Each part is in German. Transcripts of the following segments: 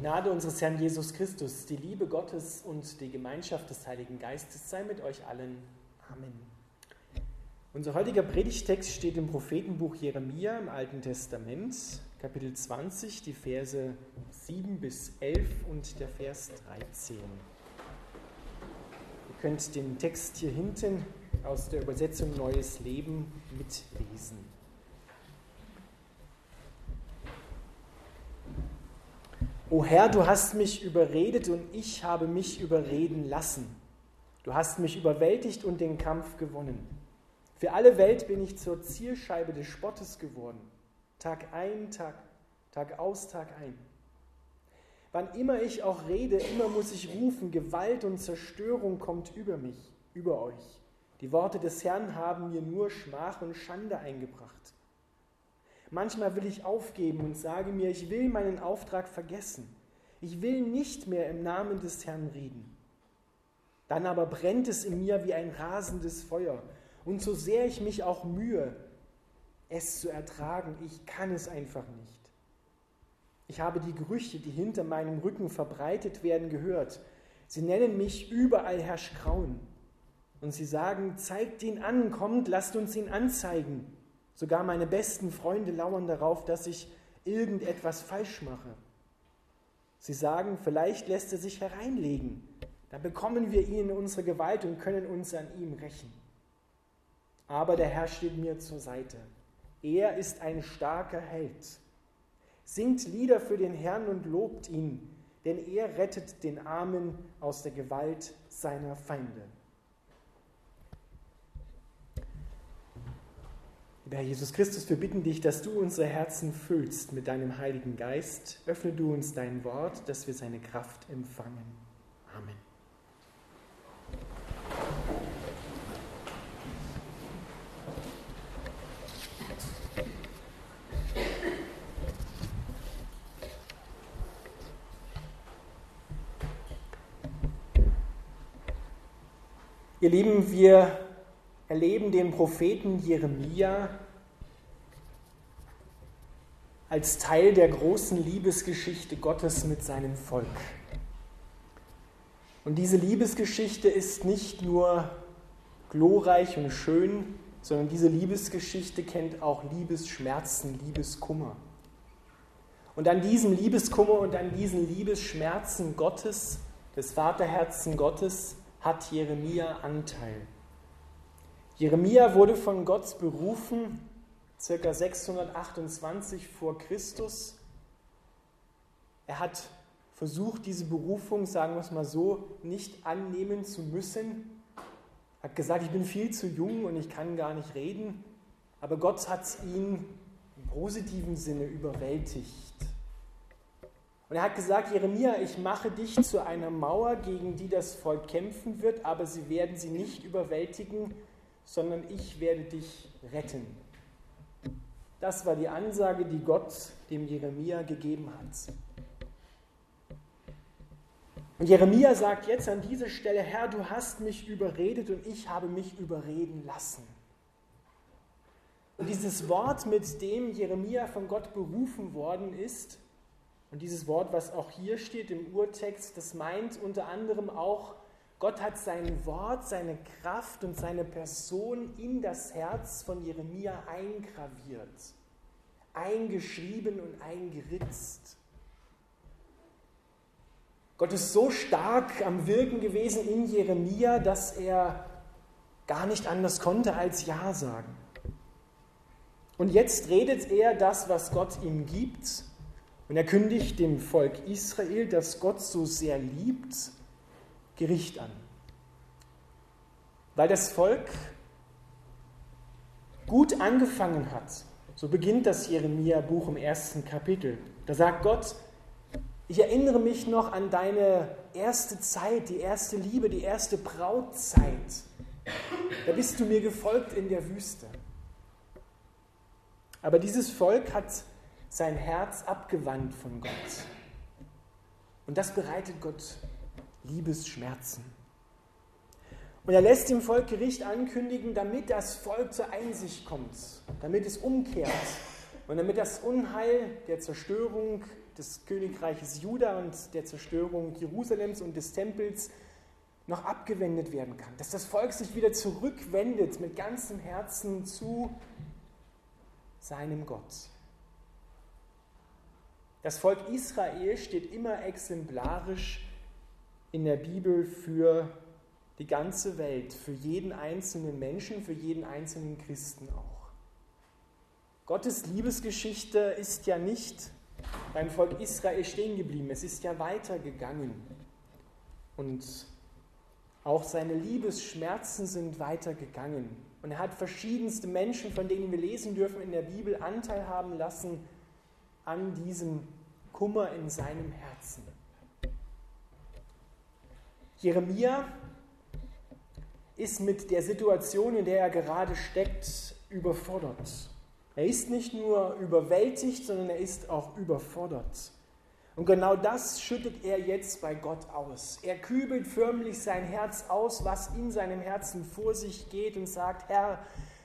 Gnade unseres Herrn Jesus Christus, die Liebe Gottes und die Gemeinschaft des Heiligen Geistes sei mit euch allen. Amen. Unser heutiger Predigtext steht im Prophetenbuch Jeremia im Alten Testament, Kapitel 20, die Verse 7 bis 11 und der Vers 13. Ihr könnt den Text hier hinten aus der Übersetzung Neues Leben mitlesen. O Herr, du hast mich überredet und ich habe mich überreden lassen. Du hast mich überwältigt und den Kampf gewonnen. Für alle Welt bin ich zur Zielscheibe des Spottes geworden. Tag ein, Tag, Tag aus, Tag ein. Wann immer ich auch rede, immer muss ich rufen, Gewalt und Zerstörung kommt über mich, über euch. Die Worte des Herrn haben mir nur Schmach und Schande eingebracht. Manchmal will ich aufgeben und sage mir, ich will meinen Auftrag vergessen. Ich will nicht mehr im Namen des Herrn reden. Dann aber brennt es in mir wie ein rasendes Feuer. Und so sehr ich mich auch mühe, es zu ertragen, ich kann es einfach nicht. Ich habe die Gerüchte, die hinter meinem Rücken verbreitet werden, gehört. Sie nennen mich überall Herr Schrauen. Und sie sagen, zeigt ihn an, kommt, lasst uns ihn anzeigen. Sogar meine besten Freunde lauern darauf, dass ich irgendetwas falsch mache. Sie sagen, vielleicht lässt er sich hereinlegen. Dann bekommen wir ihn in unsere Gewalt und können uns an ihm rächen. Aber der Herr steht mir zur Seite. Er ist ein starker Held. Singt Lieder für den Herrn und lobt ihn, denn er rettet den Armen aus der Gewalt seiner Feinde. Lieber Herr Jesus Christus, wir bitten dich, dass du unsere Herzen füllst mit deinem Heiligen Geist. Öffne du uns dein Wort, dass wir seine Kraft empfangen. Amen. Ihr Lieben, wir erleben den Propheten Jeremia als Teil der großen Liebesgeschichte Gottes mit seinem Volk. Und diese Liebesgeschichte ist nicht nur glorreich und schön, sondern diese Liebesgeschichte kennt auch Liebesschmerzen, Liebeskummer. Und an diesem Liebeskummer und an diesen Liebesschmerzen Gottes, des Vaterherzen Gottes, hat Jeremia Anteil. Jeremia wurde von Gott berufen, circa 628 vor Christus. Er hat versucht, diese Berufung, sagen wir es mal so, nicht annehmen zu müssen. Er hat gesagt, ich bin viel zu jung und ich kann gar nicht reden. Aber Gott hat ihn im positiven Sinne überwältigt. Und er hat gesagt, Jeremia, ich mache dich zu einer Mauer, gegen die das Volk kämpfen wird, aber sie werden sie nicht überwältigen, sondern ich werde dich retten. Das war die Ansage, die Gott dem Jeremia gegeben hat. Und Jeremia sagt jetzt an dieser Stelle, Herr, du hast mich überredet und ich habe mich überreden lassen. Und dieses Wort, mit dem Jeremia von Gott berufen worden ist, und dieses Wort, was auch hier steht im Urtext, das meint unter anderem auch Gott hat sein Wort, seine Kraft und seine Person in das Herz von Jeremia eingraviert, eingeschrieben und eingeritzt. Gott ist so stark am Wirken gewesen in Jeremia, dass er gar nicht anders konnte als Ja sagen. Und jetzt redet er das, was Gott ihm gibt, und er kündigt dem Volk Israel, das Gott so sehr liebt, Gericht an. Weil das Volk gut angefangen hat. So beginnt das Jeremia-Buch im ersten Kapitel. Da sagt Gott, ich erinnere mich noch an deine erste Zeit, die erste Liebe, die erste Brautzeit. Da bist du mir gefolgt in der Wüste. Aber dieses Volk hat sein Herz abgewandt von Gott. Und das bereitet Gott Liebesschmerzen. Und er lässt dem Volk Gericht ankündigen, damit das Volk zur Einsicht kommt, damit es umkehrt und damit das Unheil der Zerstörung des Königreiches Juda und der Zerstörung Jerusalems und des Tempels noch abgewendet werden kann. Dass das Volk sich wieder zurückwendet mit ganzem Herzen zu seinem Gott. Das Volk Israel steht immer exemplarisch in der Bibel für die ganze Welt, für jeden einzelnen Menschen, für jeden einzelnen Christen auch. Gottes Liebesgeschichte ist ja nicht beim Volk Israel stehen geblieben, es ist ja weitergegangen. Und auch seine Liebesschmerzen sind weitergegangen. Und er hat verschiedenste Menschen, von denen wir lesen dürfen in der Bibel, Anteil haben lassen an diesem Kummer in seinem Herzen. Jeremia ist mit der Situation, in der er gerade steckt, überfordert. Er ist nicht nur überwältigt, sondern er ist auch überfordert. Und genau das schüttet er jetzt bei Gott aus. Er kübelt förmlich sein Herz aus, was in seinem Herzen vor sich geht und sagt, Herr,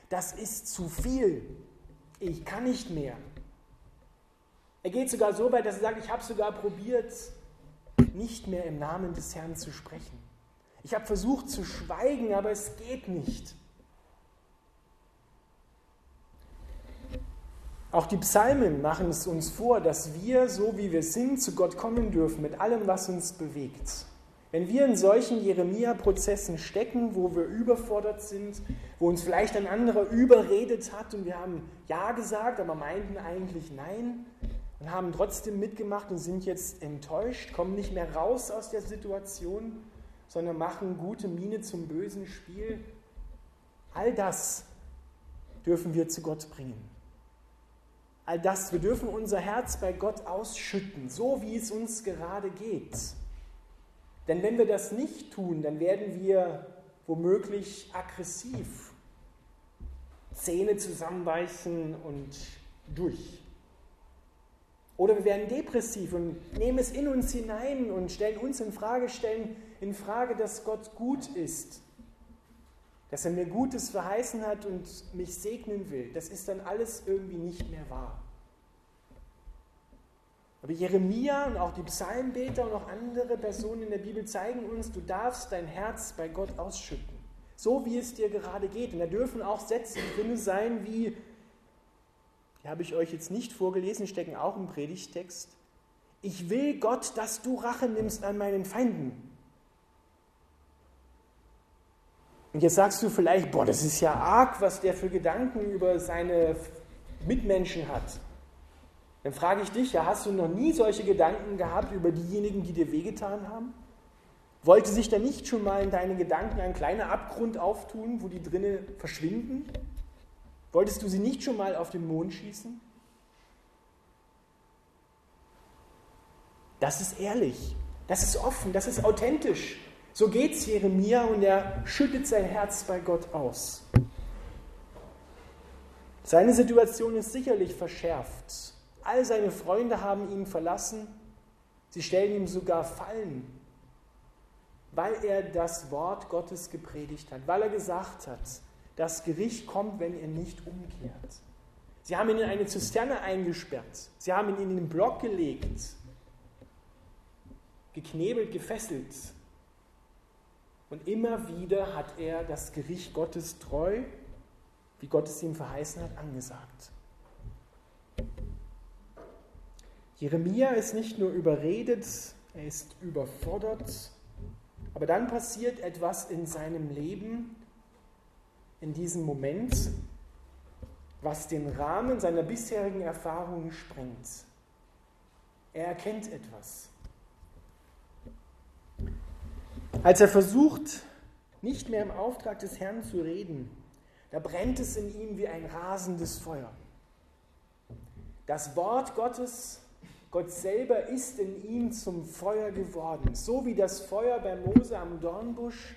das ist zu viel. Ich kann nicht mehr. Er geht sogar so weit, dass er sagt, ich habe sogar probiert, nicht mehr im Namen des Herrn zu sprechen. Ich habe versucht zu schweigen, aber es geht nicht. Auch die Psalmen machen es uns vor, dass wir, so wie wir sind, zu Gott kommen dürfen mit allem, was uns bewegt. Wenn wir in solchen Jeremia-Prozessen stecken, wo wir überfordert sind, wo uns vielleicht ein anderer überredet hat und wir haben Ja gesagt, aber meinten eigentlich Nein und haben trotzdem mitgemacht und sind jetzt enttäuscht, kommen nicht mehr raus aus der Situation, sondern machen gute Miene zum bösen Spiel. All das dürfen wir zu Gott bringen all das, wir dürfen unser Herz bei Gott ausschütten, so wie es uns gerade geht. Denn wenn wir das nicht tun, dann werden wir womöglich aggressiv, Zähne zusammenbeißen und durch. Oder wir werden depressiv und nehmen es in uns hinein und stellen uns in Frage, stellen in Frage, dass Gott gut ist, dass er mir Gutes verheißen hat und mich segnen will, das ist dann alles irgendwie nicht mehr wahr. Aber Jeremia und auch die Psalmbeter und auch andere Personen in der Bibel zeigen uns, du darfst dein Herz bei Gott ausschütten, so wie es dir gerade geht. Und da dürfen auch Sätze drin sein wie, die habe ich euch jetzt nicht vorgelesen, stecken auch im Predigtext, ich will Gott, dass du Rache nimmst an meinen Feinden. Und jetzt sagst du vielleicht, boah, das ist ja arg, was der für Gedanken über seine Mitmenschen hat. Dann frage ich dich, ja, hast du noch nie solche Gedanken gehabt über diejenigen, die dir wehgetan haben? Wollte sich da nicht schon mal in deinen Gedanken ein kleiner Abgrund auftun, wo die drinnen verschwinden? Wolltest du sie nicht schon mal auf den Mond schießen? Das ist ehrlich, das ist offen, das ist authentisch. So geht es Jeremia und er schüttet sein Herz bei Gott aus. Seine Situation ist sicherlich verschärft. All seine Freunde haben ihn verlassen. Sie stellen ihm sogar Fallen, weil er das Wort Gottes gepredigt hat, weil er gesagt hat, das Gericht kommt, wenn er nicht umkehrt. Sie haben ihn in eine Zisterne eingesperrt. Sie haben ihn in den Block gelegt, geknebelt, gefesselt. Und immer wieder hat er das Gericht Gottes treu, wie Gott es ihm verheißen hat, angesagt. Jeremia ist nicht nur überredet, er ist überfordert, aber dann passiert etwas in seinem Leben, in diesem Moment, was den Rahmen seiner bisherigen Erfahrungen sprengt. Er erkennt etwas. Als er versucht, nicht mehr im Auftrag des Herrn zu reden, da brennt es in ihm wie ein rasendes Feuer. Das Wort Gottes, Gott selber ist in ihm zum Feuer geworden. So wie das Feuer bei Mose am Dornbusch,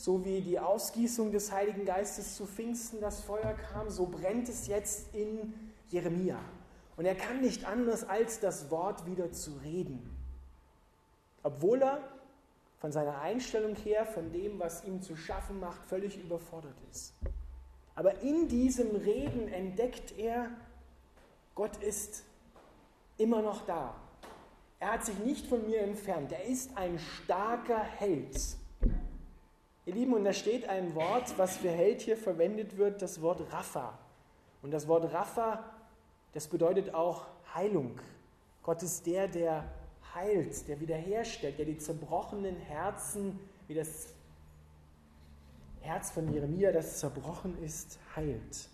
so wie die Ausgießung des Heiligen Geistes zu Pfingsten das Feuer kam, so brennt es jetzt in Jeremia. Und er kann nicht anders, als das Wort wieder zu reden. Obwohl er von seiner Einstellung her, von dem, was ihm zu schaffen macht, völlig überfordert ist. Aber in diesem Reden entdeckt er, Gott ist immer noch da. Er hat sich nicht von mir entfernt. Er ist ein starker Held. Ihr Lieben, und da steht ein Wort, was für Held hier verwendet wird, das Wort Rapha. Und das Wort Rapha, das bedeutet auch Heilung. Gott ist der, der heilt, der wiederherstellt, der die zerbrochenen Herzen, wie das Herz von Jeremia, das zerbrochen ist, heilt.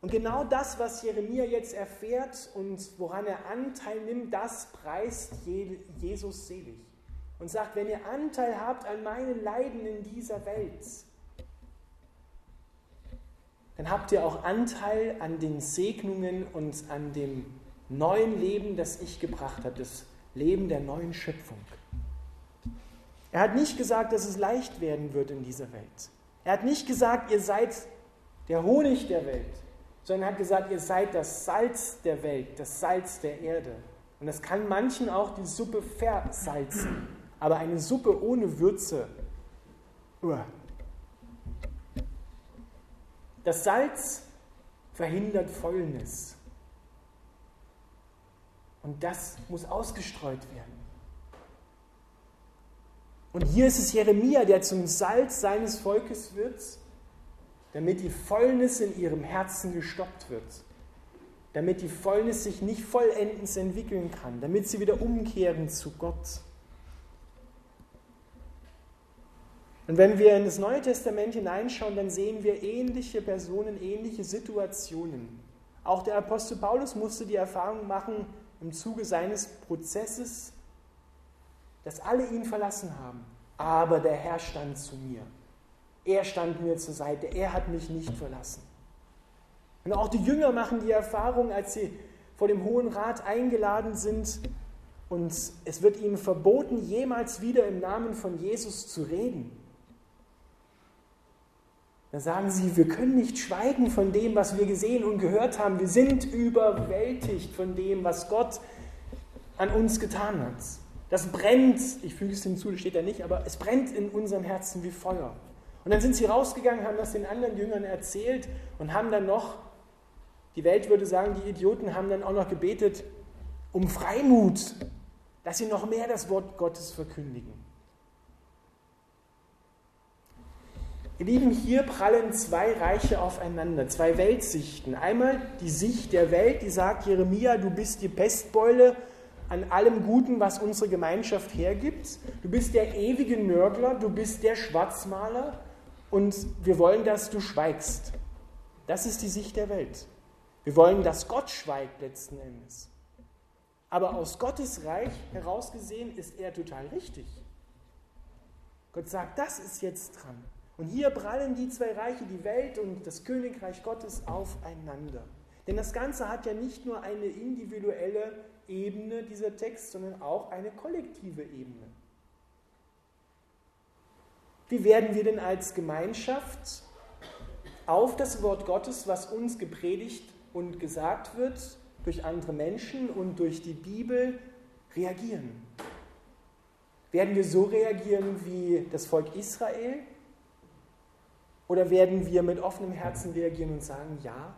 Und genau das, was Jeremia jetzt erfährt und woran er Anteil nimmt, das preist Jesus selig. Und sagt, wenn ihr Anteil habt an meinen Leiden in dieser Welt, dann habt ihr auch Anteil an den Segnungen und an dem neuen Leben, das ich gebracht habe, das Leben der neuen Schöpfung. Er hat nicht gesagt, dass es leicht werden wird in dieser Welt. Er hat nicht gesagt, ihr seid der Honig der Welt, sondern hat gesagt, ihr seid das Salz der Welt, das Salz der Erde. Und das kann manchen auch die Suppe versalzen. Aber eine Suppe ohne Würze, uah. das Salz verhindert Fäulnis. Und das muss ausgestreut werden. Und hier ist es Jeremia, der zum Salz seines Volkes wird, damit die Fäulnis in ihrem Herzen gestoppt wird, damit die Fäulnis sich nicht vollendens entwickeln kann, damit sie wieder umkehren zu Gott. Und wenn wir in das Neue Testament hineinschauen, dann sehen wir ähnliche Personen, ähnliche Situationen. Auch der Apostel Paulus musste die Erfahrung machen im Zuge seines Prozesses, dass alle ihn verlassen haben. Aber der Herr stand zu mir. Er stand mir zur Seite. Er hat mich nicht verlassen. Und auch die Jünger machen die Erfahrung, als sie vor dem Hohen Rat eingeladen sind und es wird ihnen verboten, jemals wieder im Namen von Jesus zu reden. Da sagen sie, wir können nicht schweigen von dem, was wir gesehen und gehört haben. Wir sind überwältigt von dem, was Gott an uns getan hat. Das brennt, ich füge es hinzu, das steht da nicht, aber es brennt in unserem Herzen wie Feuer. Und dann sind sie rausgegangen, haben das den anderen Jüngern erzählt und haben dann noch, die Welt würde sagen, die Idioten haben dann auch noch gebetet um Freimut, dass sie noch mehr das Wort Gottes verkündigen. Ihr Lieben, hier prallen zwei Reiche aufeinander, zwei Weltsichten. Einmal die Sicht der Welt, die sagt, Jeremia, du bist die Pestbeule an allem Guten, was unsere Gemeinschaft hergibt. Du bist der ewige Nörgler, du bist der Schwarzmaler und wir wollen, dass du schweigst. Das ist die Sicht der Welt. Wir wollen, dass Gott schweigt letzten Endes. Aber aus Gottes Reich herausgesehen ist er total richtig. Gott sagt, das ist jetzt dran. Und hier prallen die zwei Reiche, die Welt und das Königreich Gottes, aufeinander. Denn das Ganze hat ja nicht nur eine individuelle Ebene, dieser Text, sondern auch eine kollektive Ebene. Wie werden wir denn als Gemeinschaft auf das Wort Gottes, was uns gepredigt und gesagt wird, durch andere Menschen und durch die Bibel reagieren? Werden wir so reagieren wie das Volk Israel? Oder werden wir mit offenem Herzen reagieren und sagen, ja,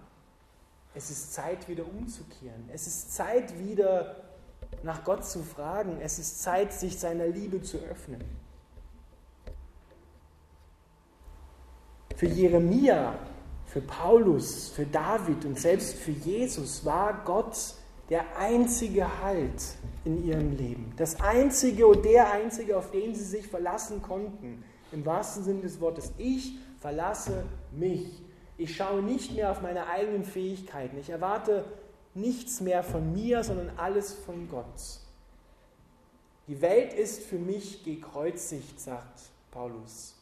es ist Zeit, wieder umzukehren. Es ist Zeit, wieder nach Gott zu fragen. Es ist Zeit, sich seiner Liebe zu öffnen. Für Jeremia, für Paulus, für David und selbst für Jesus war Gott der einzige Halt in ihrem Leben. Das einzige und der einzige, auf den sie sich verlassen konnten. Im wahrsten Sinne des Wortes. Ich verlasse mich ich schaue nicht mehr auf meine eigenen Fähigkeiten. Ich erwarte nichts mehr von mir, sondern alles von Gott. Die Welt ist für mich gekreuzigt, sagt Paulus.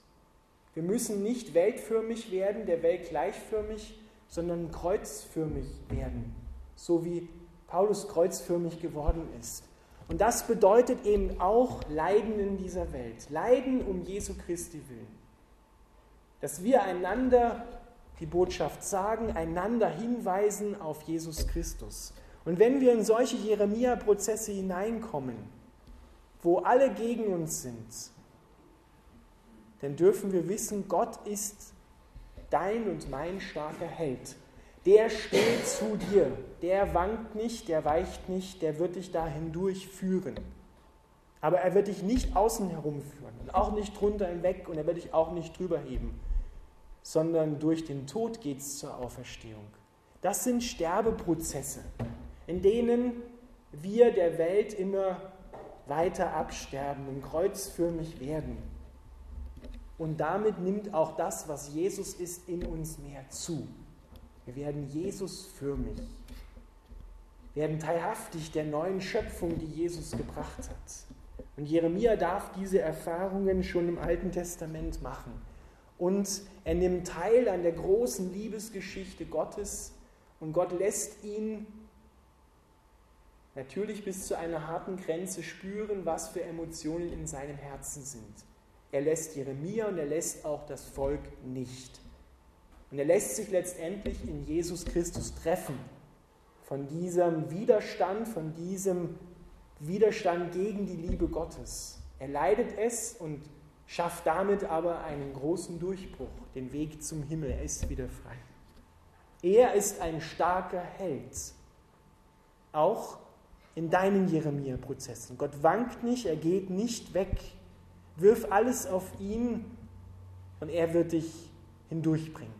Wir müssen nicht weltförmig werden, der Welt gleichförmig, sondern kreuzförmig werden, so wie Paulus kreuzförmig geworden ist. Und das bedeutet eben auch Leiden in dieser Welt, Leiden um Jesu Christi willen. Dass wir einander die Botschaft sagen, einander hinweisen auf Jesus Christus. Und wenn wir in solche Jeremia-Prozesse hineinkommen, wo alle gegen uns sind, dann dürfen wir wissen, Gott ist dein und mein starker Held. der steht zu dir, der wankt nicht, der weicht nicht, der wird dich da hindurch führen. Aber er wird dich nicht außen herum führen und auch nicht drunter hinweg und er wird dich auch nicht drüber heben, sondern durch den Tod geht es zur Auferstehung. Das sind Sterbeprozesse, in denen wir der Welt immer weiter absterben und kreuzförmig werden. Und damit nimmt auch das, was Jesus ist, in uns mehr zu. Wir werden Jesusförmig, werden teilhaftig der neuen Schöpfung, die Jesus gebracht hat. Und Jeremia darf diese Erfahrungen schon im Alten Testament machen. Und er nimmt teil an der großen Liebesgeschichte Gottes und Gott lässt ihn natürlich bis zu einer harten Grenze spüren, was für Emotionen in seinem Herzen sind. Er lässt Jeremia und er lässt auch das Volk nicht. Und er lässt sich letztendlich in Jesus Christus treffen von diesem Widerstand, von diesem Widerstand gegen die Liebe Gottes. Er leidet es und schafft damit aber einen großen Durchbruch, den Weg zum Himmel. Er ist wieder frei. Er ist ein starker Held, auch in deinen Jeremia-Prozessen. Gott wankt nicht, er geht nicht weg. Wirf alles auf ihn und er wird dich hindurchbringen.